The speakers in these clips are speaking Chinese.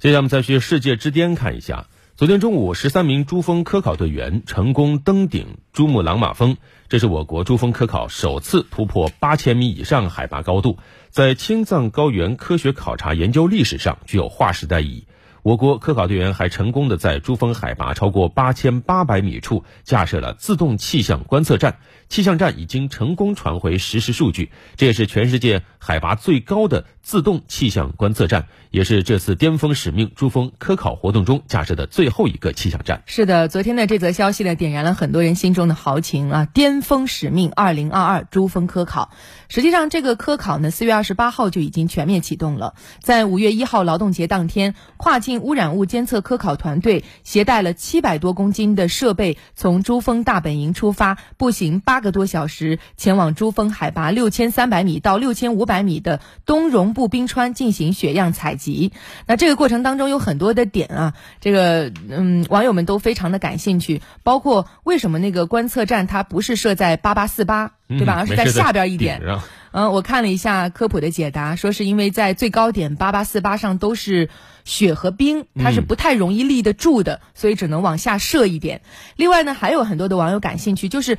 接下来我们再去世界之巅看一下。昨天中午，十三名珠峰科考队员成功登顶珠穆朗玛峰，这是我国珠峰科考首次突破八千米以上海拔高度，在青藏高原科学考察研究历史上具有划时代意义。我国科考队员还成功的在珠峰海拔超过八千八百米处架设了自动气象观测站，气象站已经成功传回实时数据，这也是全世界海拔最高的自动气象观测站，也是这次巅峰使命珠峰科考活动中架设的最后一个气象站。是的，昨天的这则消息呢，点燃了很多人心中的豪情啊！巅峰使命二零二二珠峰科考，实际上这个科考呢，四月二十八号就已经全面启动了，在五月一号劳动节当天，跨境。污染物监测科考团队携带了七百多公斤的设备，从珠峰大本营出发，步行八个多小时，前往珠峰海拔六千三百米到六千五百米的东绒布冰川进行雪样采集。那这个过程当中有很多的点啊，这个嗯，网友们都非常的感兴趣，包括为什么那个观测站它不是设在八八四八，对吧？而是在下边一点。嗯，我看了一下科普的解答，说是因为在最高点八八四八上都是雪和冰，它是不太容易立得住的，所以只能往下射一点。另外呢，还有很多的网友感兴趣，就是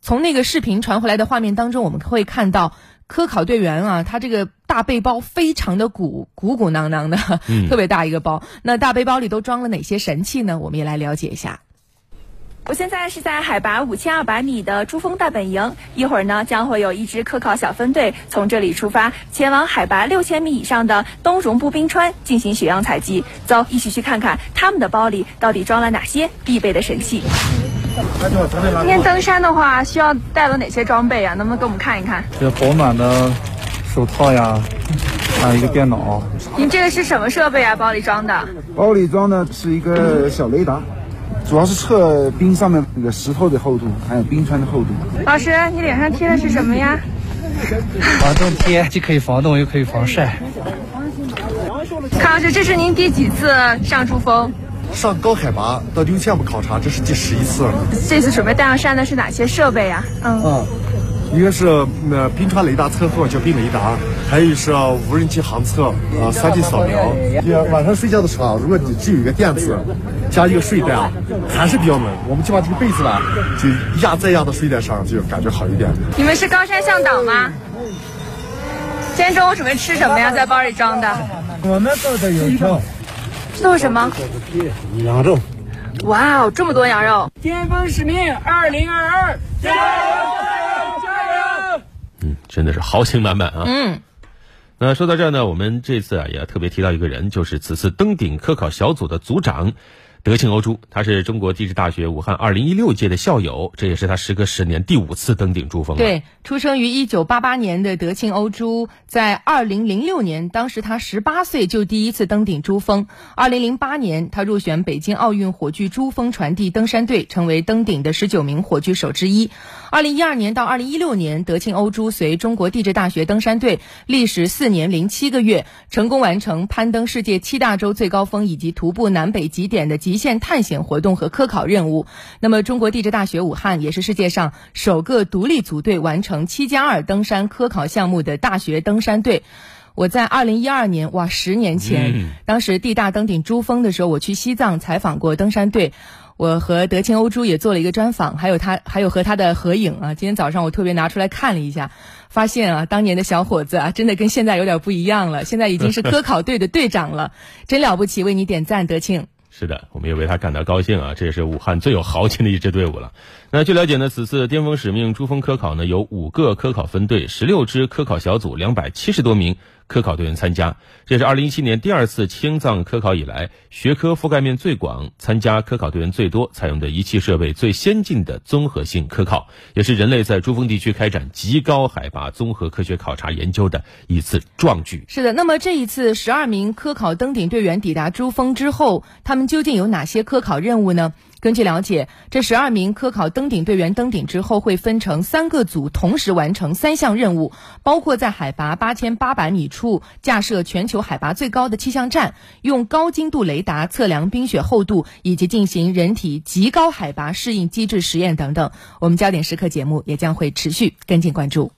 从那个视频传回来的画面当中，我们会看到科考队员啊，他这个大背包非常的鼓鼓鼓囊囊的，特别大一个包。那大背包里都装了哪些神器呢？我们也来了解一下。我现在是在海拔五千二百米的珠峰大本营，一会儿呢将会有一支科考小分队从这里出发，前往海拔六千米以上的东绒布冰川进行血样采集。走，一起去看看他们的包里到底装了哪些必备的神器。今天登山的话，需要带了哪些装备啊？能不能给我们看一看？这保暖的手套呀，还有一个电脑。您这个是什么设备啊？包里装的？包里装的是一个小雷达。主要是测冰上面那个石头的厚度，还有冰川的厚度。老师，你脸上贴的是什么呀？防冻贴，既可以防冻又可以防晒。康老师，这是您第几次上珠峰？上高海拔到六千步考察，这是第十一次了。这次准备带上山的是哪些设备呀？嗯。一个是那冰川雷达测候，叫冰雷达；还有是无人机航测，呃，三 D 扫描。晚上睡觉的时候啊，如果你只有一个垫子，加一个睡袋啊，还是比较冷。我们就把这个被子吧，就压在压到睡袋上，就感觉好一点。你们是高山向导吗？今天中午准备吃什么呀？在包里装的？我们做的有肉。这都是什么？羊肉。哇哦，这么多羊肉！巅峰使命二零二二，加油！真的是豪情满满啊！嗯，那说到这儿呢，我们这次啊也要特别提到一个人，就是此次登顶科考小组的组长。德庆欧珠，他是中国地质大学武汉二零一六届的校友，这也是他时隔十年第五次登顶珠峰。对，出生于一九八八年的德庆欧珠，在二零零六年，当时他十八岁就第一次登顶珠峰。二零零八年，他入选北京奥运火炬珠峰传递登山队，成为登顶的十九名火炬手之一。二零一二年到二零一六年，德庆欧珠随中国地质大学登山队，历时四年零七个月，成功完成攀登世界七大洲最高峰以及徒步南北极点的极。极限探险活动和科考任务。那么，中国地质大学武汉也是世界上首个独立组队完成七加二登山科考项目的大学登山队。我在二零一二年，哇，十年前，当时地大登顶珠峰的时候，我去西藏采访过登山队。我和德清欧珠也做了一个专访，还有他，还有和他的合影啊。今天早上我特别拿出来看了一下，发现啊，当年的小伙子啊，真的跟现在有点不一样了。现在已经是科考队的队长了，真了不起，为你点赞，德庆。是的，我们也为他感到高兴啊！这也是武汉最有豪情的一支队伍了。那据了解呢，此次巅峰使命珠峰科考呢，有五个科考分队、十六支科考小组、两百七十多名。科考队员参加，这是二零一七年第二次青藏科考以来，学科覆盖面最广、参加科考队员最多、采用的仪器设备最先进的综合性科考，也是人类在珠峰地区开展极高海拔综合科学考察研究的一次壮举。是的，那么这一次十二名科考登顶队员抵达珠峰之后，他们究竟有哪些科考任务呢？根据了解，这十二名科考登顶队员登顶之后，会分成三个组，同时完成三项任务，包括在海拔八千八百米处处架设全球海拔最高的气象站，用高精度雷达测量冰雪厚度，以及进行人体极高海拔适应机制实验等等。我们焦点时刻节目也将会持续跟进关注。